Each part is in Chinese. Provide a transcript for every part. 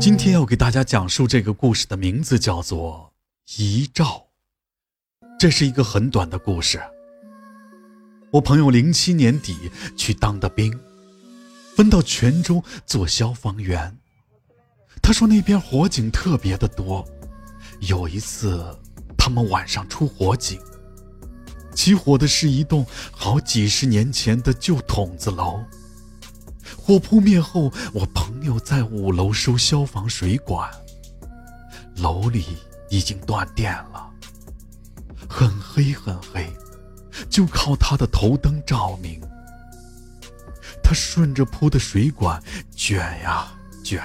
今天要给大家讲述这个故事的名字叫做《遗照》。这是一个很短的故事。我朋友零七年底去当的兵，分到泉州做消防员。他说那边火警特别的多。有一次，他们晚上出火警，起火的是一栋好几十年前的旧筒子楼。火扑灭后，我朋友在五楼收消防水管，楼里已经断电了，很黑很黑。就靠他的头灯照明，他顺着铺的水管卷呀卷，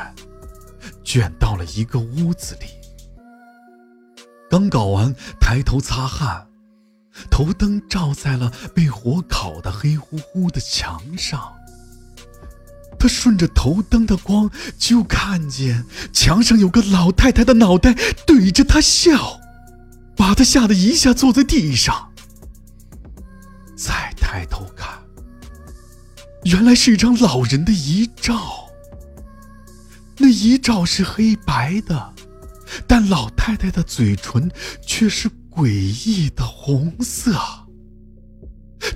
卷到了一个屋子里。刚搞完，抬头擦汗，头灯照在了被火烤的黑乎乎的墙上。他顺着头灯的光，就看见墙上有个老太太的脑袋对着他笑，把他吓得一下坐在地上。再抬头看，原来是一张老人的遗照。那遗照是黑白的，但老太太的嘴唇却是诡异的红色。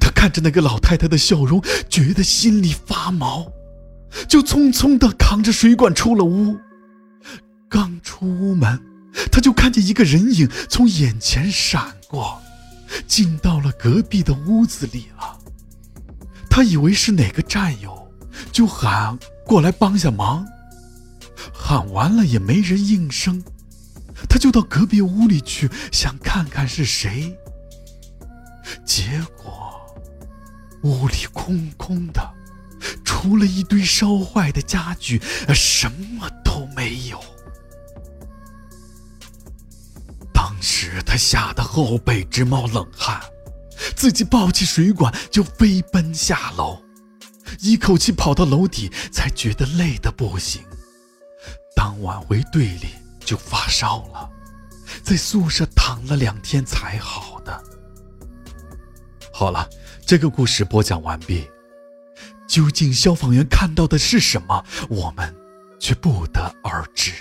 他看着那个老太太的笑容，觉得心里发毛，就匆匆的扛着水管出了屋。刚出屋门，他就看见一个人影从眼前闪过。进到了隔壁的屋子里了。他以为是哪个战友，就喊过来帮下忙。喊完了也没人应声，他就到隔壁屋里去，想看看是谁。结果屋里空空的，除了一堆烧坏的家具，什么都没有。当时，他吓得后背直冒冷汗，自己抱起水管就飞奔下楼，一口气跑到楼底，才觉得累得不行。当晚回队里就发烧了，在宿舍躺了两天才好的。好了，这个故事播讲完毕。究竟消防员看到的是什么，我们却不得而知。